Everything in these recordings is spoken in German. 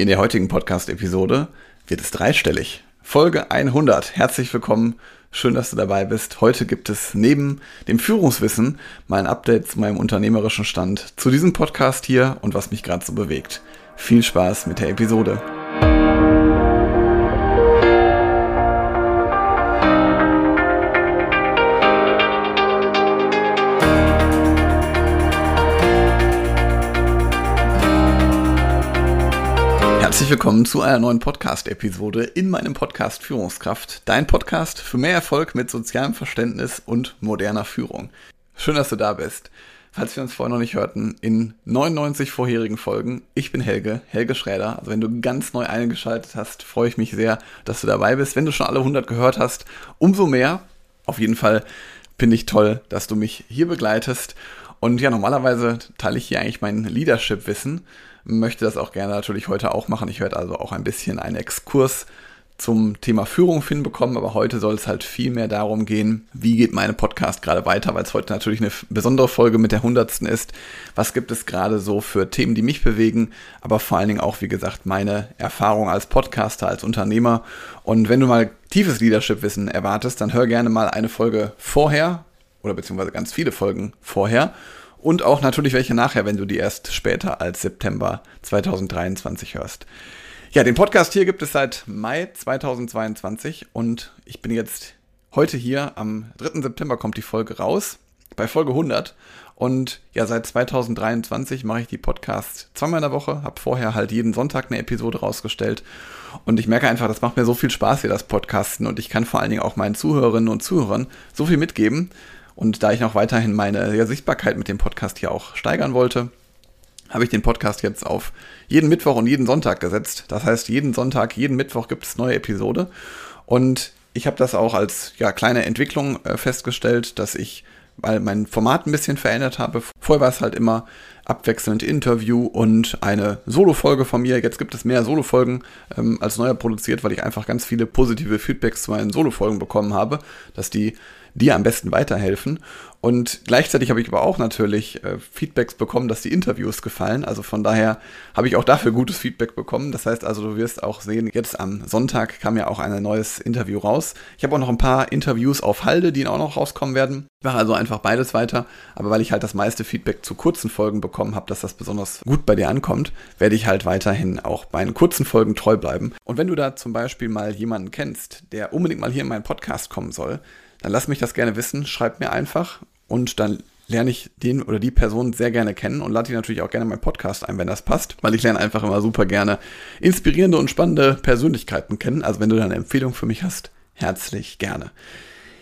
In der heutigen Podcast-Episode wird es dreistellig. Folge 100. Herzlich willkommen. Schön, dass du dabei bist. Heute gibt es neben dem Führungswissen mal ein Update zu meinem unternehmerischen Stand, zu diesem Podcast hier und was mich gerade so bewegt. Viel Spaß mit der Episode. Herzlich willkommen zu einer neuen Podcast-Episode in meinem Podcast Führungskraft. Dein Podcast für mehr Erfolg mit sozialem Verständnis und moderner Führung. Schön, dass du da bist. Falls wir uns vorher noch nicht hörten, in 99 vorherigen Folgen, ich bin Helge, Helge Schräder. Also wenn du ganz neu eingeschaltet hast, freue ich mich sehr, dass du dabei bist. Wenn du schon alle 100 gehört hast, umso mehr. Auf jeden Fall finde ich toll, dass du mich hier begleitest. Und ja, normalerweise teile ich hier eigentlich mein Leadership-Wissen möchte das auch gerne natürlich heute auch machen. Ich werde also auch ein bisschen einen Exkurs zum Thema Führung hinbekommen, aber heute soll es halt viel mehr darum gehen, wie geht meine Podcast gerade weiter, weil es heute natürlich eine besondere Folge mit der hundertsten ist. Was gibt es gerade so für Themen, die mich bewegen, aber vor allen Dingen auch, wie gesagt, meine Erfahrung als Podcaster, als Unternehmer. Und wenn du mal tiefes Leadership-Wissen erwartest, dann hör gerne mal eine Folge vorher oder beziehungsweise ganz viele Folgen vorher und auch natürlich welche nachher, wenn du die erst später als September 2023 hörst. Ja, den Podcast hier gibt es seit Mai 2022 und ich bin jetzt heute hier, am 3. September kommt die Folge raus, bei Folge 100. Und ja, seit 2023 mache ich die Podcasts zweimal in der Woche, habe vorher halt jeden Sonntag eine Episode rausgestellt. Und ich merke einfach, das macht mir so viel Spaß hier, das Podcasten. Und ich kann vor allen Dingen auch meinen Zuhörerinnen und Zuhörern so viel mitgeben, und da ich noch weiterhin meine ja, Sichtbarkeit mit dem Podcast hier auch steigern wollte, habe ich den Podcast jetzt auf jeden Mittwoch und jeden Sonntag gesetzt. Das heißt, jeden Sonntag, jeden Mittwoch gibt es neue Episode. Und ich habe das auch als ja, kleine Entwicklung äh, festgestellt, dass ich weil mein Format ein bisschen verändert habe. Vorher war es halt immer abwechselnd Interview und eine Solo-Folge von mir. Jetzt gibt es mehr Solo-Folgen ähm, als neuer produziert, weil ich einfach ganz viele positive Feedbacks zu meinen Solo-Folgen bekommen habe, dass die dir am besten weiterhelfen. Und gleichzeitig habe ich aber auch natürlich äh, Feedbacks bekommen, dass die Interviews gefallen. Also von daher habe ich auch dafür gutes Feedback bekommen. Das heißt also, du wirst auch sehen, jetzt am Sonntag kam ja auch ein neues Interview raus. Ich habe auch noch ein paar Interviews auf Halde, die auch noch rauskommen werden. Ich mache also einfach beides weiter. Aber weil ich halt das meiste Feedback zu kurzen Folgen bekommen habe, dass das besonders gut bei dir ankommt, werde ich halt weiterhin auch bei den kurzen Folgen treu bleiben. Und wenn du da zum Beispiel mal jemanden kennst, der unbedingt mal hier in meinen Podcast kommen soll, dann lass mich das gerne wissen, schreib mir einfach und dann lerne ich den oder die Person sehr gerne kennen und lade die natürlich auch gerne in meinen Podcast ein, wenn das passt, weil ich lerne einfach immer super gerne inspirierende und spannende Persönlichkeiten kennen. Also wenn du da eine Empfehlung für mich hast, herzlich gerne.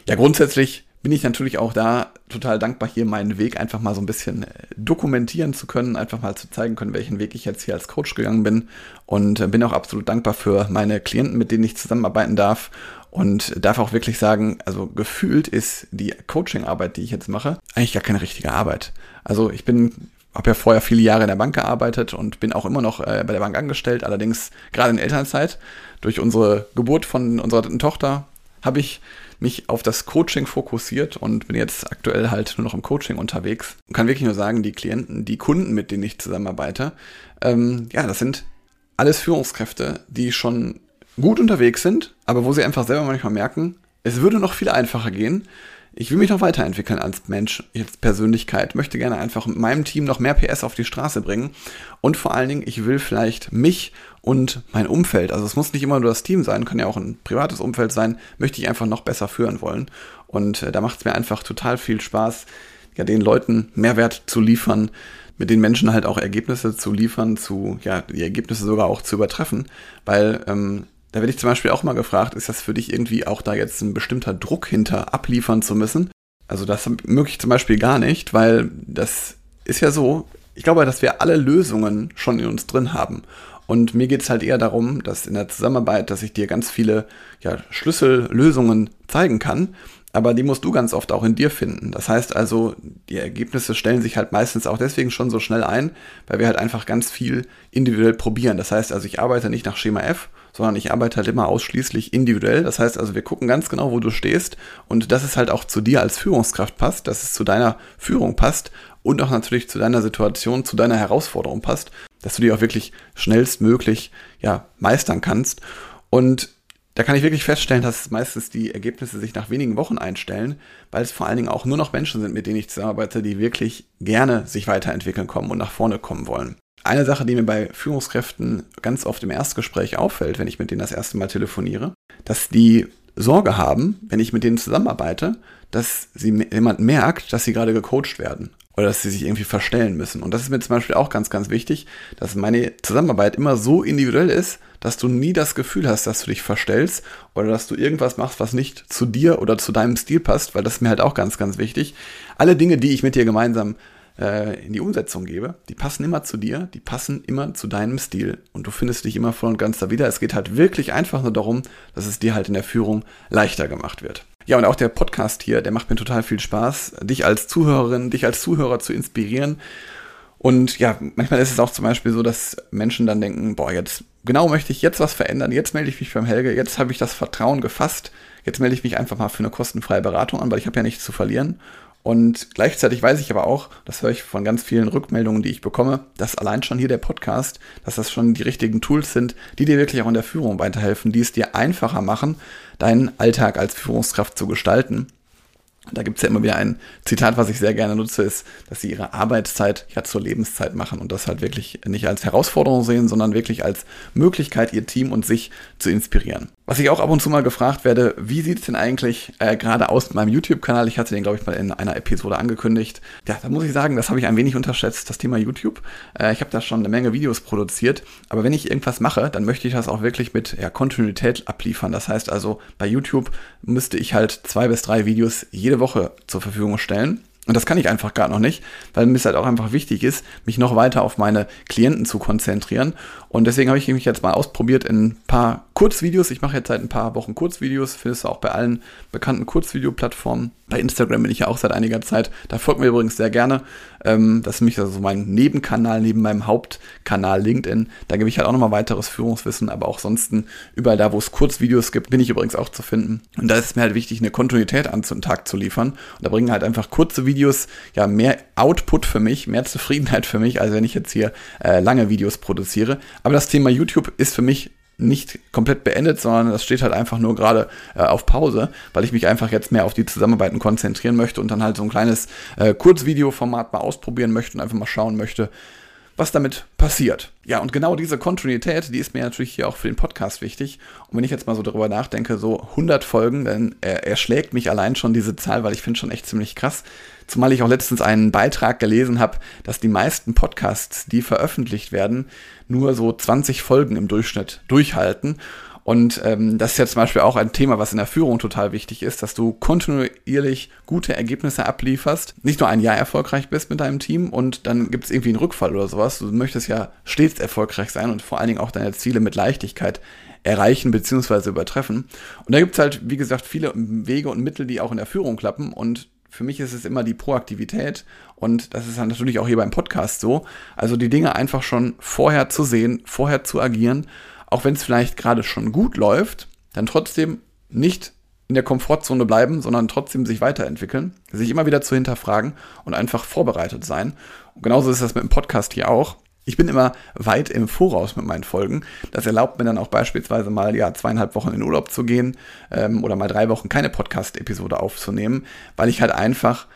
Ja, grundsätzlich bin ich natürlich auch da total dankbar, hier meinen Weg einfach mal so ein bisschen äh, dokumentieren zu können, einfach mal zu zeigen können, welchen Weg ich jetzt hier als Coach gegangen bin. Und äh, bin auch absolut dankbar für meine Klienten, mit denen ich zusammenarbeiten darf. Und darf auch wirklich sagen, also gefühlt ist die Coaching-Arbeit, die ich jetzt mache, eigentlich gar keine richtige Arbeit. Also ich bin habe ja vorher viele Jahre in der Bank gearbeitet und bin auch immer noch äh, bei der Bank angestellt, allerdings gerade in Elternzeit. Durch unsere Geburt von unserer dritten Tochter habe ich mich auf das Coaching fokussiert und bin jetzt aktuell halt nur noch im Coaching unterwegs. Und kann wirklich nur sagen, die Klienten, die Kunden, mit denen ich zusammenarbeite, ähm, ja, das sind alles Führungskräfte, die schon gut unterwegs sind, aber wo sie einfach selber manchmal merken, es würde noch viel einfacher gehen. Ich will mich noch weiterentwickeln als Mensch, jetzt Persönlichkeit, möchte gerne einfach mit meinem Team noch mehr PS auf die Straße bringen und vor allen Dingen, ich will vielleicht mich und mein Umfeld, also es muss nicht immer nur das Team sein, kann ja auch ein privates Umfeld sein, möchte ich einfach noch besser führen wollen. Und äh, da macht es mir einfach total viel Spaß, ja, den Leuten Mehrwert zu liefern, mit den Menschen halt auch Ergebnisse zu liefern, zu, ja, die Ergebnisse sogar auch zu übertreffen, weil ähm, da werde ich zum Beispiel auch mal gefragt, ist das für dich irgendwie auch da jetzt ein bestimmter Druck hinter abliefern zu müssen? Also das möglich zum Beispiel gar nicht, weil das ist ja so, ich glaube, dass wir alle Lösungen schon in uns drin haben. Und mir geht es halt eher darum, dass in der Zusammenarbeit, dass ich dir ganz viele ja, Schlüssellösungen zeigen kann, aber die musst du ganz oft auch in dir finden. Das heißt also, die Ergebnisse stellen sich halt meistens auch deswegen schon so schnell ein, weil wir halt einfach ganz viel individuell probieren. Das heißt also, ich arbeite nicht nach Schema F, sondern ich arbeite halt immer ausschließlich individuell. Das heißt also, wir gucken ganz genau, wo du stehst und dass es halt auch zu dir als Führungskraft passt, dass es zu deiner Führung passt und auch natürlich zu deiner Situation, zu deiner Herausforderung passt, dass du die auch wirklich schnellstmöglich ja, meistern kannst. Und da kann ich wirklich feststellen, dass meistens die Ergebnisse sich nach wenigen Wochen einstellen, weil es vor allen Dingen auch nur noch Menschen sind, mit denen ich zusammenarbeite, die wirklich gerne sich weiterentwickeln kommen und nach vorne kommen wollen. Eine Sache, die mir bei Führungskräften ganz oft im Erstgespräch auffällt, wenn ich mit denen das erste Mal telefoniere, dass die Sorge haben, wenn ich mit denen zusammenarbeite, dass sie jemand merkt, dass sie gerade gecoacht werden oder dass sie sich irgendwie verstellen müssen. Und das ist mir zum Beispiel auch ganz, ganz wichtig, dass meine Zusammenarbeit immer so individuell ist, dass du nie das Gefühl hast, dass du dich verstellst oder dass du irgendwas machst, was nicht zu dir oder zu deinem Stil passt, weil das ist mir halt auch ganz, ganz wichtig. Alle Dinge, die ich mit dir gemeinsam äh, in die Umsetzung gebe, die passen immer zu dir, die passen immer zu deinem Stil und du findest dich immer voll und ganz da wieder. Es geht halt wirklich einfach nur darum, dass es dir halt in der Führung leichter gemacht wird. Ja, und auch der Podcast hier, der macht mir total viel Spaß, dich als Zuhörerin, dich als Zuhörer zu inspirieren. Und ja, manchmal ist es auch zum Beispiel so, dass Menschen dann denken, boah, jetzt genau möchte ich jetzt was verändern, jetzt melde ich mich beim Helge, jetzt habe ich das Vertrauen gefasst, jetzt melde ich mich einfach mal für eine kostenfreie Beratung an, weil ich habe ja nichts zu verlieren. Und gleichzeitig weiß ich aber auch, das höre ich von ganz vielen Rückmeldungen, die ich bekomme, dass allein schon hier der Podcast, dass das schon die richtigen Tools sind, die dir wirklich auch in der Führung weiterhelfen, die es dir einfacher machen, deinen Alltag als Führungskraft zu gestalten. Da gibt es ja immer wieder ein Zitat, was ich sehr gerne nutze, ist, dass sie ihre Arbeitszeit ja zur Lebenszeit machen und das halt wirklich nicht als Herausforderung sehen, sondern wirklich als Möglichkeit, ihr Team und sich zu inspirieren. Was ich auch ab und zu mal gefragt werde, wie sieht es denn eigentlich äh, gerade aus mit meinem YouTube-Kanal? Ich hatte den, glaube ich, mal in einer Episode angekündigt. Ja, da muss ich sagen, das habe ich ein wenig unterschätzt, das Thema YouTube. Äh, ich habe da schon eine Menge Videos produziert, aber wenn ich irgendwas mache, dann möchte ich das auch wirklich mit ja, Kontinuität abliefern. Das heißt also, bei YouTube müsste ich halt zwei bis drei Videos jede Woche zur Verfügung stellen. Und das kann ich einfach gar noch nicht, weil mir es halt auch einfach wichtig ist, mich noch weiter auf meine Klienten zu konzentrieren. Und deswegen habe ich mich jetzt mal ausprobiert in ein paar Kurzvideos. Ich mache jetzt seit ein paar Wochen Kurzvideos, findest du auch bei allen bekannten Kurzvideoplattformen. Bei Instagram bin ich ja auch seit einiger Zeit. Da folgt mir übrigens sehr gerne. Ähm, das ist nämlich also mein Nebenkanal neben meinem Hauptkanal LinkedIn. Da gebe ich halt auch nochmal weiteres Führungswissen, aber auch sonst überall da, wo es Kurzvideos gibt, bin ich übrigens auch zu finden. Und da ist es mir halt wichtig, eine Kontinuität an zum Tag zu liefern. Und da bringen halt einfach kurze Videos ja mehr Output für mich, mehr Zufriedenheit für mich, als wenn ich jetzt hier äh, lange Videos produziere. Aber das Thema YouTube ist für mich nicht komplett beendet, sondern das steht halt einfach nur gerade äh, auf Pause, weil ich mich einfach jetzt mehr auf die Zusammenarbeiten konzentrieren möchte und dann halt so ein kleines äh, Kurzvideoformat mal ausprobieren möchte und einfach mal schauen möchte, was damit passiert. Ja, und genau diese Kontinuität, die ist mir natürlich hier auch für den Podcast wichtig. Und wenn ich jetzt mal so darüber nachdenke, so 100 Folgen, dann äh, erschlägt mich allein schon diese Zahl, weil ich finde schon echt ziemlich krass. Zumal ich auch letztens einen Beitrag gelesen habe, dass die meisten Podcasts, die veröffentlicht werden, nur so 20 Folgen im Durchschnitt durchhalten. Und ähm, das ist ja zum Beispiel auch ein Thema, was in der Führung total wichtig ist, dass du kontinuierlich gute Ergebnisse ablieferst, nicht nur ein Jahr erfolgreich bist mit deinem Team und dann gibt es irgendwie einen Rückfall oder sowas. Du möchtest ja stets erfolgreich sein und vor allen Dingen auch deine Ziele mit Leichtigkeit erreichen bzw. übertreffen. Und da gibt es halt, wie gesagt, viele Wege und Mittel, die auch in der Führung klappen und für mich ist es immer die Proaktivität und das ist dann natürlich auch hier beim Podcast so. Also die Dinge einfach schon vorher zu sehen, vorher zu agieren auch wenn es vielleicht gerade schon gut läuft, dann trotzdem nicht in der Komfortzone bleiben, sondern trotzdem sich weiterentwickeln, sich immer wieder zu hinterfragen und einfach vorbereitet sein. Und genauso ist das mit dem Podcast hier auch. Ich bin immer weit im Voraus mit meinen Folgen. Das erlaubt mir dann auch beispielsweise mal ja zweieinhalb Wochen in Urlaub zu gehen ähm, oder mal drei Wochen keine Podcast-Episode aufzunehmen, weil ich halt einfach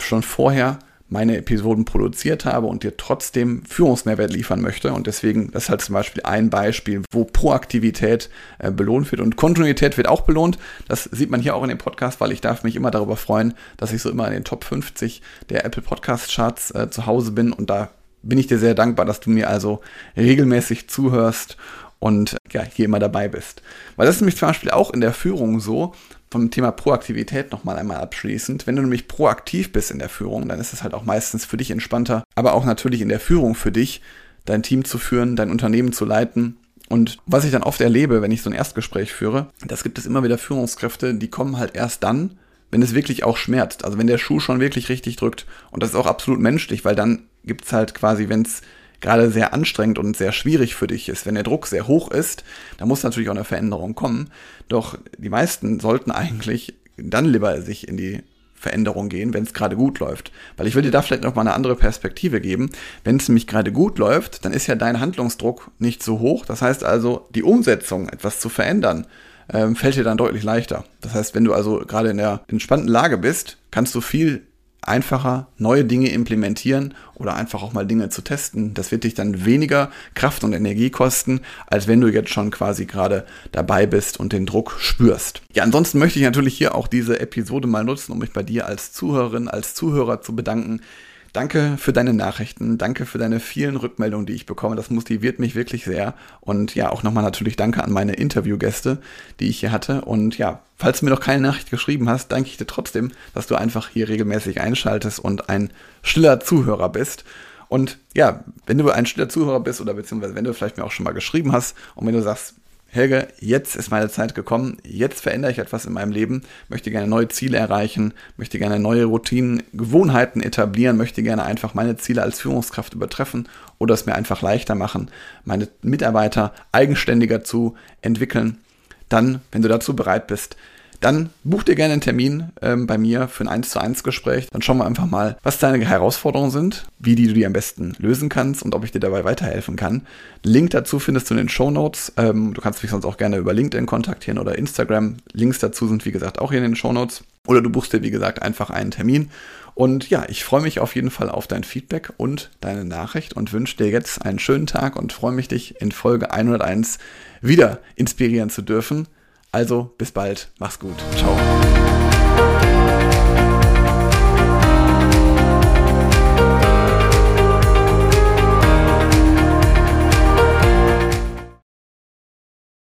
schon vorher meine Episoden produziert habe und dir trotzdem Führungsmehrwert liefern möchte. Und deswegen, das ist halt zum Beispiel ein Beispiel, wo Proaktivität äh, belohnt wird und Kontinuität wird auch belohnt. Das sieht man hier auch in dem Podcast, weil ich darf mich immer darüber freuen, dass ich so immer in den Top 50 der Apple Podcast Charts äh, zu Hause bin und da bin ich dir sehr dankbar, dass du mir also regelmäßig zuhörst und ja, hier immer dabei bist. Weil das ist nämlich zum Beispiel auch in der Führung so, vom Thema Proaktivität nochmal einmal abschließend. Wenn du nämlich proaktiv bist in der Führung, dann ist es halt auch meistens für dich entspannter, aber auch natürlich in der Führung für dich, dein Team zu führen, dein Unternehmen zu leiten. Und was ich dann oft erlebe, wenn ich so ein Erstgespräch führe, das gibt es immer wieder Führungskräfte, die kommen halt erst dann, wenn es wirklich auch schmerzt. Also wenn der Schuh schon wirklich richtig drückt. Und das ist auch absolut menschlich, weil dann gibt's halt quasi, wenn es gerade sehr anstrengend und sehr schwierig für dich ist, wenn der Druck sehr hoch ist, dann muss natürlich auch eine Veränderung kommen. Doch die meisten sollten eigentlich dann lieber sich in die Veränderung gehen, wenn es gerade gut läuft. Weil ich will dir da vielleicht noch mal eine andere Perspektive geben. Wenn es nämlich gerade gut läuft, dann ist ja dein Handlungsdruck nicht so hoch. Das heißt also, die Umsetzung, etwas zu verändern, ähm, fällt dir dann deutlich leichter. Das heißt, wenn du also gerade in der entspannten Lage bist, kannst du viel einfacher neue Dinge implementieren oder einfach auch mal Dinge zu testen. Das wird dich dann weniger Kraft und Energie kosten, als wenn du jetzt schon quasi gerade dabei bist und den Druck spürst. Ja, ansonsten möchte ich natürlich hier auch diese Episode mal nutzen, um mich bei dir als Zuhörerin, als Zuhörer zu bedanken. Danke für deine Nachrichten, danke für deine vielen Rückmeldungen, die ich bekomme. Das motiviert mich wirklich sehr. Und ja, auch nochmal natürlich danke an meine Interviewgäste, die ich hier hatte. Und ja, falls du mir noch keine Nachricht geschrieben hast, danke ich dir trotzdem, dass du einfach hier regelmäßig einschaltest und ein stiller Zuhörer bist. Und ja, wenn du ein stiller Zuhörer bist oder beziehungsweise wenn du vielleicht mir auch schon mal geschrieben hast und wenn du sagst, Helge, jetzt ist meine Zeit gekommen, jetzt verändere ich etwas in meinem Leben, möchte gerne neue Ziele erreichen, möchte gerne neue Routinen, Gewohnheiten etablieren, möchte gerne einfach meine Ziele als Führungskraft übertreffen oder es mir einfach leichter machen, meine Mitarbeiter eigenständiger zu entwickeln. Dann, wenn du dazu bereit bist, dann buch dir gerne einen Termin ähm, bei mir für ein 1 zu 1 Gespräch. Dann schauen wir einfach mal, was deine Herausforderungen sind, wie die du die am besten lösen kannst und ob ich dir dabei weiterhelfen kann. Link dazu findest du in den Show Notes. Ähm, du kannst mich sonst auch gerne über LinkedIn kontaktieren oder Instagram. Links dazu sind wie gesagt auch hier in den Show Notes. Oder du buchst dir wie gesagt einfach einen Termin. Und ja, ich freue mich auf jeden Fall auf dein Feedback und deine Nachricht und wünsche dir jetzt einen schönen Tag und freue mich, dich in Folge 101 wieder inspirieren zu dürfen. Also bis bald, mach's gut, ciao.